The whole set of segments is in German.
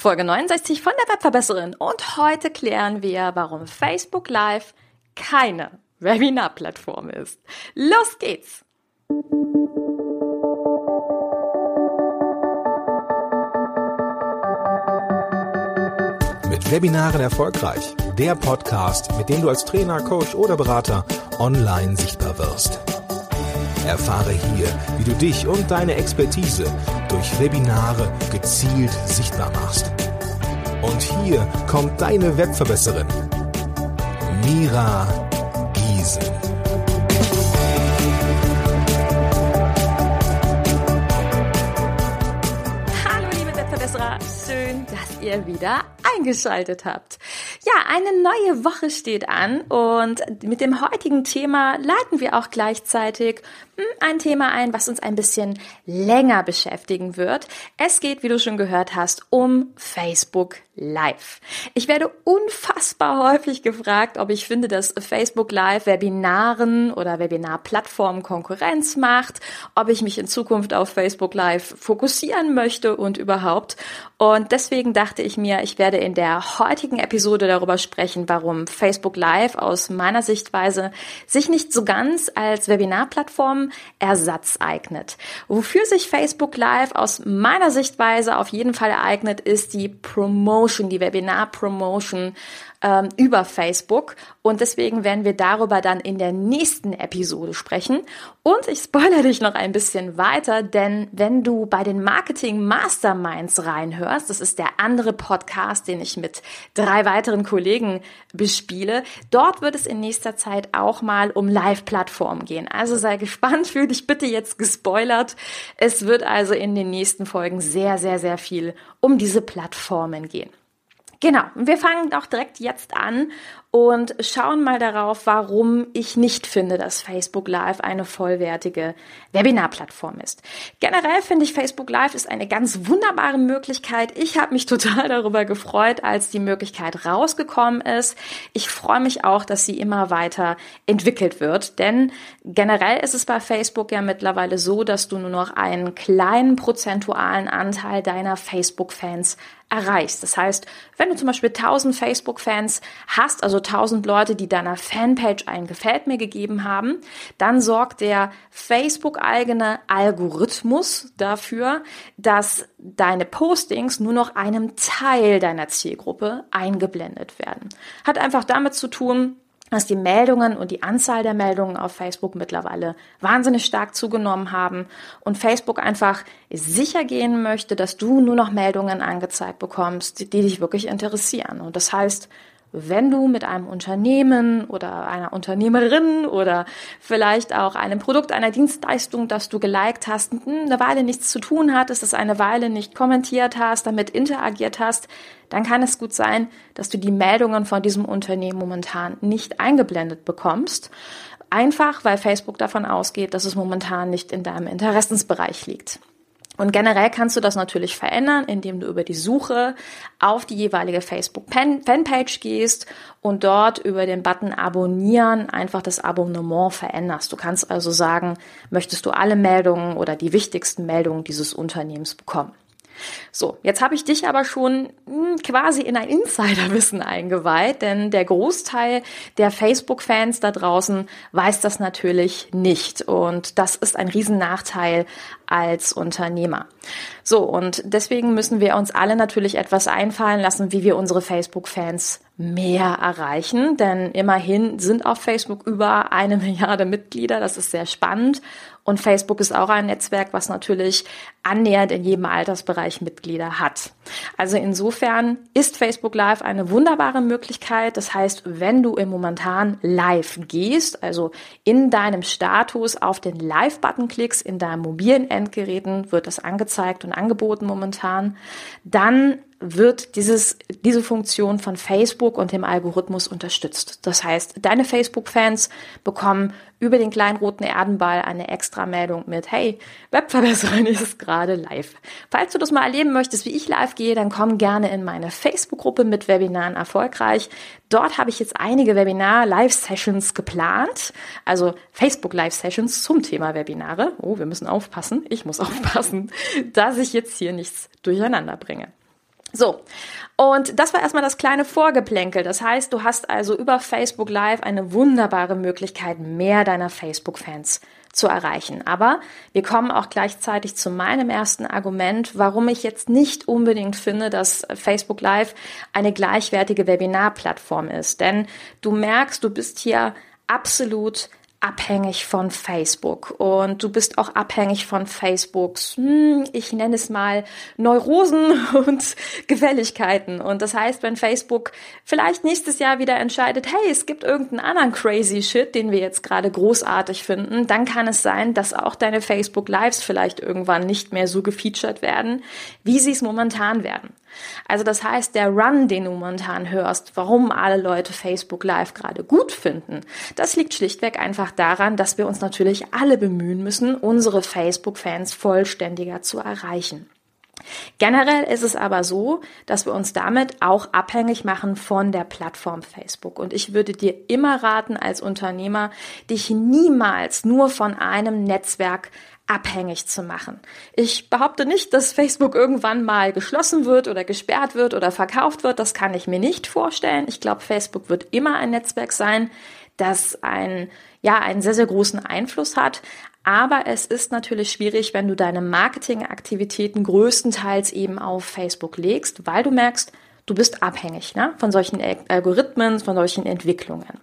Folge 69 von der Webverbesserin und heute klären wir, warum Facebook Live keine Webinar-Plattform ist. Los geht's! Mit Webinaren erfolgreich. Der Podcast, mit dem du als Trainer, Coach oder Berater online sichtbar wirst. Erfahre hier, wie du dich und deine Expertise durch Webinare gezielt sichtbar machst. Und hier kommt deine Webverbesserin, Mira Giesen. Hallo liebe Webverbesserer, schön, dass ihr wieder eingeschaltet habt. Ja, eine neue Woche steht an und mit dem heutigen Thema leiten wir auch gleichzeitig ein Thema ein, was uns ein bisschen länger beschäftigen wird. Es geht, wie du schon gehört hast, um Facebook Live. Ich werde unfassbar häufig gefragt, ob ich finde, dass Facebook Live Webinaren oder Webinarplattformen Konkurrenz macht, ob ich mich in Zukunft auf Facebook Live fokussieren möchte und überhaupt. Und deswegen dachte ich mir, ich werde in der heutigen Episode darüber sprechen, warum Facebook Live aus meiner Sichtweise sich nicht so ganz als Webinarplattform Ersatz eignet. Wofür sich Facebook Live aus meiner Sichtweise auf jeden Fall eignet, ist die Promotion, die Webinar-Promotion ähm, über Facebook. Und deswegen werden wir darüber dann in der nächsten Episode sprechen. Und ich spoilere dich noch ein bisschen weiter, denn wenn du bei den Marketing Masterminds reinhörst, das ist der andere Podcast, den ich mit drei weiteren Kollegen bespiele, dort wird es in nächster Zeit auch mal um Live-Plattformen gehen. Also sei gespannt, fühl dich bitte jetzt gespoilert. Es wird also in den nächsten Folgen sehr, sehr, sehr viel um diese Plattformen gehen. Genau, wir fangen auch direkt jetzt an und schauen mal darauf, warum ich nicht finde, dass Facebook Live eine vollwertige Webinarplattform ist. Generell finde ich Facebook Live ist eine ganz wunderbare Möglichkeit. Ich habe mich total darüber gefreut, als die Möglichkeit rausgekommen ist. Ich freue mich auch, dass sie immer weiter entwickelt wird, denn generell ist es bei Facebook ja mittlerweile so, dass du nur noch einen kleinen prozentualen Anteil deiner Facebook-Fans erreichst. Das heißt, wenn du zum Beispiel 1000 Facebook-Fans hast, also 1000 Leute, die deiner Fanpage ein Gefällt mir gegeben haben, dann sorgt der Facebook-eigene Algorithmus dafür, dass deine Postings nur noch einem Teil deiner Zielgruppe eingeblendet werden. Hat einfach damit zu tun, dass die Meldungen und die Anzahl der Meldungen auf Facebook mittlerweile wahnsinnig stark zugenommen haben und Facebook einfach sicher gehen möchte, dass du nur noch Meldungen angezeigt bekommst, die dich wirklich interessieren. Und das heißt, wenn du mit einem Unternehmen oder einer Unternehmerin oder vielleicht auch einem Produkt, einer Dienstleistung, das du geliked hast, eine Weile nichts zu tun hattest, es eine Weile nicht kommentiert hast, damit interagiert hast, dann kann es gut sein, dass du die Meldungen von diesem Unternehmen momentan nicht eingeblendet bekommst. Einfach, weil Facebook davon ausgeht, dass es momentan nicht in deinem Interessensbereich liegt. Und generell kannst du das natürlich verändern, indem du über die Suche auf die jeweilige Facebook-Fanpage gehst und dort über den Button Abonnieren einfach das Abonnement veränderst. Du kannst also sagen, möchtest du alle Meldungen oder die wichtigsten Meldungen dieses Unternehmens bekommen. So, jetzt habe ich dich aber schon hm, quasi in ein Insiderwissen eingeweiht, denn der Großteil der Facebook-Fans da draußen weiß das natürlich nicht. Und das ist ein Riesennachteil als Unternehmer. So, und deswegen müssen wir uns alle natürlich etwas einfallen lassen, wie wir unsere Facebook-Fans mehr erreichen, denn immerhin sind auf Facebook über eine Milliarde Mitglieder. Das ist sehr spannend. Und Facebook ist auch ein Netzwerk, was natürlich annähernd in jedem Altersbereich Mitglieder hat. Also insofern ist Facebook Live eine wunderbare Möglichkeit. Das heißt, wenn du im momentan live gehst, also in deinem Status auf den Live-Button klickst, in deinem mobilen Endgeräten wird das angezeigt und angeboten momentan, dann wird dieses, diese Funktion von Facebook und dem Algorithmus unterstützt. Das heißt, deine Facebook-Fans bekommen über den kleinen roten Erdenball eine Extra-Meldung mit, hey, Webverbesserin ist gerade live. Falls du das mal erleben möchtest, wie ich live gehe, dann komm gerne in meine Facebook-Gruppe mit Webinaren erfolgreich. Dort habe ich jetzt einige Webinar-Live-Sessions geplant, also Facebook-Live-Sessions zum Thema Webinare. Oh, wir müssen aufpassen. Ich muss aufpassen, dass ich jetzt hier nichts durcheinander bringe. So, und das war erstmal das kleine Vorgeplänkel. Das heißt, du hast also über Facebook Live eine wunderbare Möglichkeit, mehr deiner Facebook-Fans zu erreichen. Aber wir kommen auch gleichzeitig zu meinem ersten Argument, warum ich jetzt nicht unbedingt finde, dass Facebook Live eine gleichwertige Webinarplattform ist. Denn du merkst, du bist hier absolut abhängig von Facebook und du bist auch abhängig von Facebooks, hm, ich nenne es mal Neurosen und Gefälligkeiten. Und das heißt, wenn Facebook vielleicht nächstes Jahr wieder entscheidet, hey, es gibt irgendeinen anderen crazy Shit, den wir jetzt gerade großartig finden, dann kann es sein, dass auch deine Facebook Lives vielleicht irgendwann nicht mehr so gefeatured werden, wie sie es momentan werden. Also das heißt, der Run, den du momentan hörst, warum alle Leute Facebook Live gerade gut finden, das liegt schlichtweg einfach daran, dass wir uns natürlich alle bemühen müssen, unsere Facebook-Fans vollständiger zu erreichen. Generell ist es aber so, dass wir uns damit auch abhängig machen von der Plattform Facebook. Und ich würde dir immer raten, als Unternehmer, dich niemals nur von einem Netzwerk abhängig zu machen. Ich behaupte nicht, dass Facebook irgendwann mal geschlossen wird oder gesperrt wird oder verkauft wird. Das kann ich mir nicht vorstellen. Ich glaube, Facebook wird immer ein Netzwerk sein, das ein, ja, einen sehr, sehr großen Einfluss hat. Aber es ist natürlich schwierig, wenn du deine Marketingaktivitäten größtenteils eben auf Facebook legst, weil du merkst, du bist abhängig ne, von solchen Algorithmen, von solchen Entwicklungen.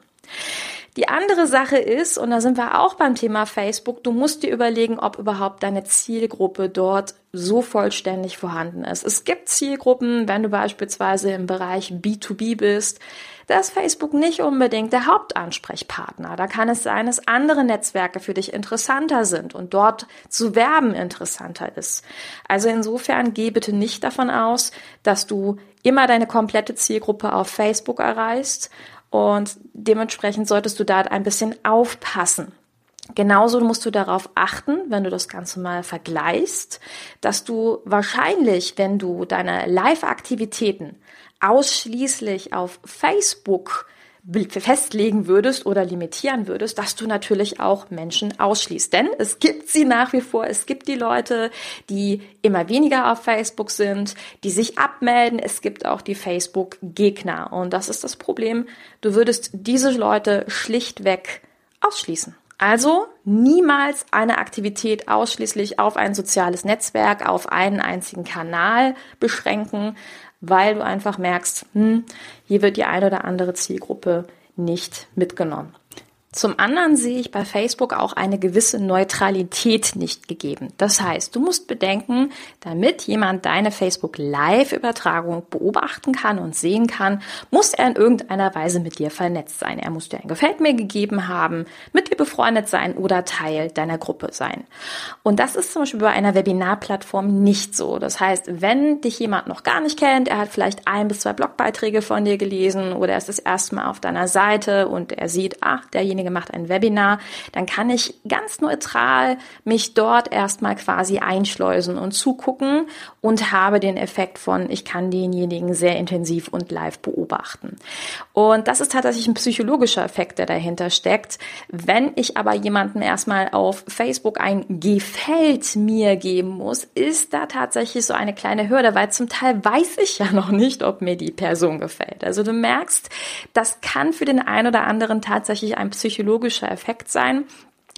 Die andere Sache ist, und da sind wir auch beim Thema Facebook, du musst dir überlegen, ob überhaupt deine Zielgruppe dort so vollständig vorhanden ist. Es gibt Zielgruppen, wenn du beispielsweise im Bereich B2B bist, da ist Facebook nicht unbedingt der Hauptansprechpartner. Da kann es sein, dass andere Netzwerke für dich interessanter sind und dort zu werben interessanter ist. Also insofern geh bitte nicht davon aus, dass du immer deine komplette Zielgruppe auf Facebook erreichst und dementsprechend solltest du da ein bisschen aufpassen. Genauso musst du darauf achten, wenn du das Ganze mal vergleichst, dass du wahrscheinlich, wenn du deine Live-Aktivitäten ausschließlich auf Facebook festlegen würdest oder limitieren würdest, dass du natürlich auch Menschen ausschließt. Denn es gibt sie nach wie vor. Es gibt die Leute, die immer weniger auf Facebook sind, die sich abmelden. Es gibt auch die Facebook-Gegner. Und das ist das Problem. Du würdest diese Leute schlichtweg ausschließen. Also niemals eine Aktivität ausschließlich auf ein soziales Netzwerk, auf einen einzigen Kanal beschränken, weil du einfach merkst, hm, hier wird die eine oder andere Zielgruppe nicht mitgenommen. Zum anderen sehe ich bei Facebook auch eine gewisse Neutralität nicht gegeben. Das heißt, du musst bedenken, damit jemand deine Facebook Live-Übertragung beobachten kann und sehen kann, muss er in irgendeiner Weise mit dir vernetzt sein. Er muss dir ein Gefällt mir gegeben haben, mit dir befreundet sein oder Teil deiner Gruppe sein. Und das ist zum Beispiel bei einer Webinarplattform nicht so. Das heißt, wenn dich jemand noch gar nicht kennt, er hat vielleicht ein bis zwei Blogbeiträge von dir gelesen oder er ist das erste Mal auf deiner Seite und er sieht, ach, derjenige derjenige macht ein Webinar, dann kann ich ganz neutral mich dort erstmal quasi einschleusen und zugucken und habe den Effekt von, ich kann denjenigen sehr intensiv und live beobachten. Und das ist tatsächlich ein psychologischer Effekt, der dahinter steckt. Wenn ich aber jemandem erstmal auf Facebook ein Gefällt mir geben muss, ist da tatsächlich so eine kleine Hürde, weil zum Teil weiß ich ja noch nicht, ob mir die Person gefällt. Also du merkst, das kann für den einen oder anderen tatsächlich ein psychologischer psychologischer Effekt sein,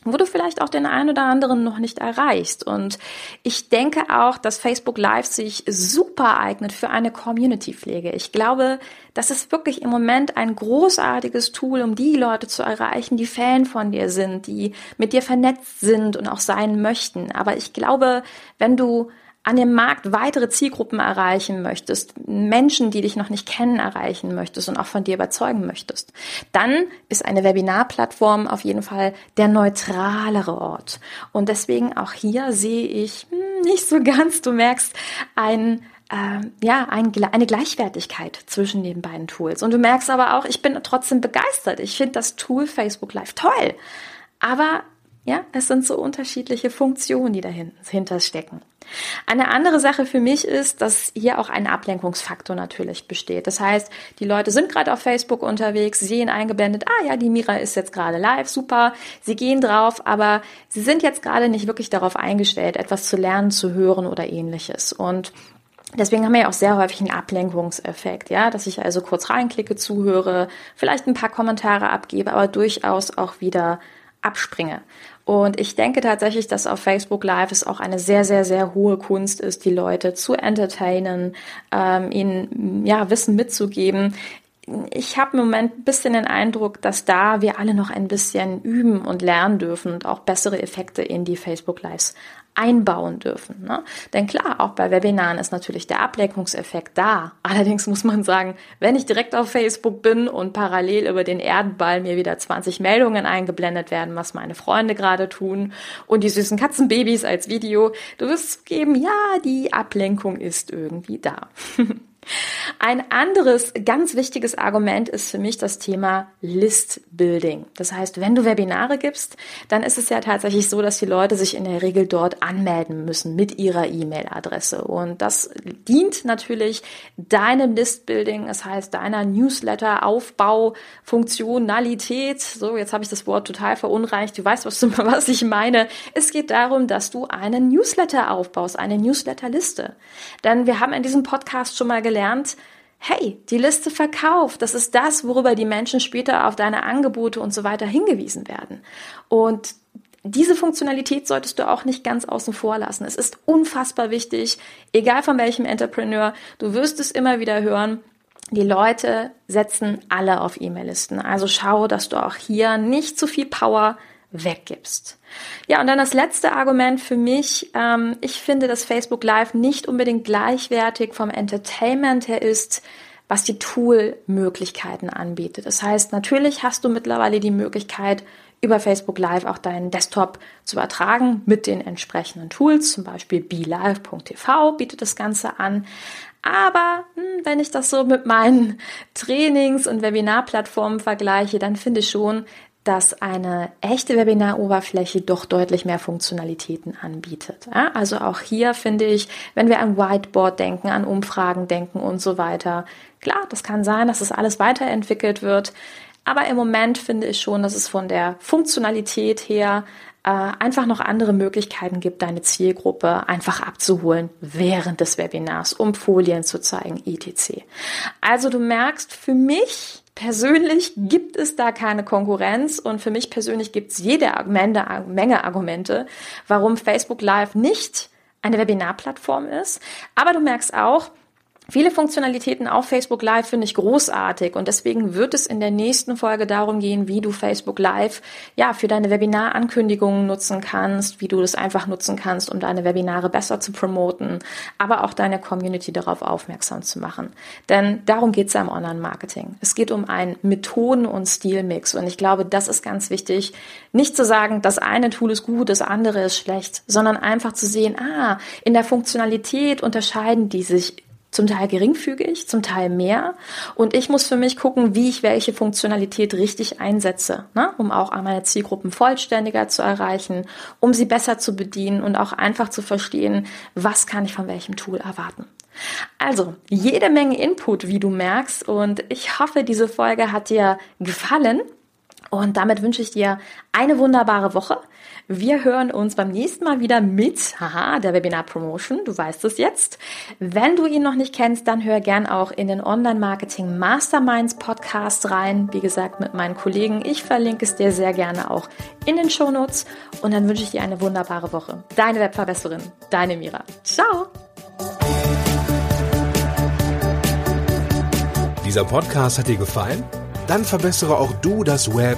wo du vielleicht auch den einen oder anderen noch nicht erreichst. Und ich denke auch, dass Facebook Live sich super eignet für eine Community-Pflege. Ich glaube, das ist wirklich im Moment ein großartiges Tool, um die Leute zu erreichen, die Fan von dir sind, die mit dir vernetzt sind und auch sein möchten. Aber ich glaube, wenn du an dem Markt weitere Zielgruppen erreichen möchtest, Menschen, die dich noch nicht kennen, erreichen möchtest und auch von dir überzeugen möchtest, dann ist eine Webinarplattform auf jeden Fall der neutralere Ort. Und deswegen auch hier sehe ich hm, nicht so ganz, du merkst, ein äh, ja, ein, eine Gleichwertigkeit zwischen den beiden Tools. Und du merkst aber auch, ich bin trotzdem begeistert. Ich finde das Tool Facebook Live toll. Aber ja, es sind so unterschiedliche Funktionen, die dahinter stecken. Eine andere Sache für mich ist, dass hier auch ein Ablenkungsfaktor natürlich besteht. Das heißt, die Leute sind gerade auf Facebook unterwegs, sehen eingeblendet, ah ja, die Mira ist jetzt gerade live, super. Sie gehen drauf, aber sie sind jetzt gerade nicht wirklich darauf eingestellt, etwas zu lernen, zu hören oder ähnliches. Und Deswegen haben wir ja auch sehr häufig einen Ablenkungseffekt, ja, dass ich also kurz reinklicke, zuhöre, vielleicht ein paar Kommentare abgebe, aber durchaus auch wieder abspringe. Und ich denke tatsächlich, dass auf Facebook Live es auch eine sehr, sehr, sehr hohe Kunst ist, die Leute zu entertainen, ähm, ihnen ja Wissen mitzugeben. Ich habe im Moment ein bisschen den Eindruck, dass da wir alle noch ein bisschen üben und lernen dürfen und auch bessere Effekte in die Facebook Lives einbauen dürfen. Ne? Denn klar, auch bei Webinaren ist natürlich der Ablenkungseffekt da. Allerdings muss man sagen, wenn ich direkt auf Facebook bin und parallel über den Erdenball mir wieder 20 Meldungen eingeblendet werden, was meine Freunde gerade tun und die süßen Katzenbabys als Video, du wirst geben, ja, die Ablenkung ist irgendwie da. Ein anderes ganz wichtiges Argument ist für mich das Thema List Building. Das heißt, wenn du Webinare gibst, dann ist es ja tatsächlich so, dass die Leute sich in der Regel dort anmelden müssen mit ihrer E-Mail-Adresse. Und das dient natürlich deinem List Building, das heißt deiner Newsletter-Aufbau, Funktionalität. So, jetzt habe ich das Wort total verunreicht. Du weißt, was, was ich meine. Es geht darum, dass du einen Newsletter aufbaust, eine Newsletterliste. Denn wir haben in diesem Podcast schon mal gelernt, hey, die Liste verkauft. Das ist das, worüber die Menschen später auf deine Angebote und so weiter hingewiesen werden. Und diese Funktionalität solltest du auch nicht ganz außen vor lassen. Es ist unfassbar wichtig, egal von welchem Entrepreneur, du wirst es immer wieder hören. Die Leute setzen alle auf E-Mail-Listen. Also schau, dass du auch hier nicht zu viel Power weggibst. Ja, und dann das letzte Argument für mich. Ähm, ich finde, dass Facebook Live nicht unbedingt gleichwertig vom Entertainment her ist, was die Tool-Möglichkeiten anbietet. Das heißt, natürlich hast du mittlerweile die Möglichkeit, über Facebook Live auch deinen Desktop zu übertragen mit den entsprechenden Tools. Zum Beispiel BeLive.tv bietet das Ganze an. Aber hm, wenn ich das so mit meinen Trainings- und Webinarplattformen vergleiche, dann finde ich schon, dass eine echte Webinaroberfläche doch deutlich mehr Funktionalitäten anbietet. Ja, also auch hier finde ich, wenn wir an Whiteboard denken, an Umfragen denken und so weiter, klar, das kann sein, dass das alles weiterentwickelt wird. Aber im Moment finde ich schon, dass es von der Funktionalität her äh, einfach noch andere Möglichkeiten gibt, deine Zielgruppe einfach abzuholen während des Webinars, um Folien zu zeigen, etc. Also du merkst, für mich persönlich gibt es da keine Konkurrenz und für mich persönlich gibt es jede Menge Argumente, warum Facebook Live nicht eine Webinarplattform ist. Aber du merkst auch, Viele Funktionalitäten auf Facebook Live finde ich großartig und deswegen wird es in der nächsten Folge darum gehen, wie du Facebook Live ja für deine Webinarankündigungen nutzen kannst, wie du das einfach nutzen kannst, um deine Webinare besser zu promoten, aber auch deine Community darauf aufmerksam zu machen. Denn darum geht es ja im Online-Marketing. Es geht um einen Methoden- und Stilmix und ich glaube, das ist ganz wichtig, nicht zu sagen, das eine Tool ist gut, das andere ist schlecht, sondern einfach zu sehen, ah, in der Funktionalität unterscheiden die sich zum Teil geringfügig, zum Teil mehr. Und ich muss für mich gucken, wie ich welche Funktionalität richtig einsetze, ne? um auch meine Zielgruppen vollständiger zu erreichen, um sie besser zu bedienen und auch einfach zu verstehen, was kann ich von welchem Tool erwarten. Also, jede Menge Input, wie du merkst. Und ich hoffe, diese Folge hat dir gefallen. Und damit wünsche ich dir eine wunderbare Woche. Wir hören uns beim nächsten Mal wieder mit, haha, der Webinar Promotion. Du weißt es jetzt. Wenn du ihn noch nicht kennst, dann hör gern auch in den Online Marketing Masterminds Podcast rein. Wie gesagt, mit meinen Kollegen. Ich verlinke es dir sehr gerne auch in den Show Notes. Und dann wünsche ich dir eine wunderbare Woche. Deine Webverbesserin, deine Mira. Ciao! Dieser Podcast hat dir gefallen? Dann verbessere auch du das Web